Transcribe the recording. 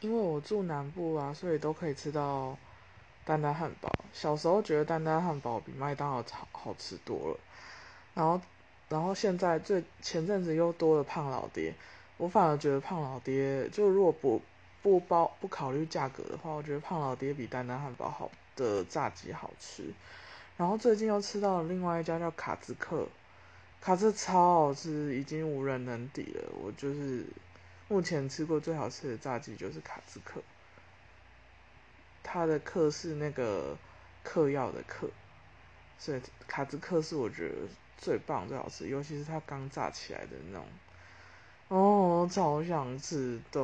因为我住南部啊，所以都可以吃到丹丹汉堡。小时候觉得丹丹汉堡比麦当劳好好吃多了，然后，然后现在最前阵子又多了胖老爹，我反而觉得胖老爹就如果不不包不考虑价格的话，我觉得胖老爹比丹丹汉堡好的炸鸡好吃。然后最近又吃到了另外一家叫卡兹克，卡兹超好吃，已经无人能敌了。我就是目前吃过最好吃的炸鸡就是卡兹克，它的克是那个嗑药的嗑，所以卡兹克是我觉得最棒最好吃，尤其是它刚炸起来的那种，哦，超想吃的。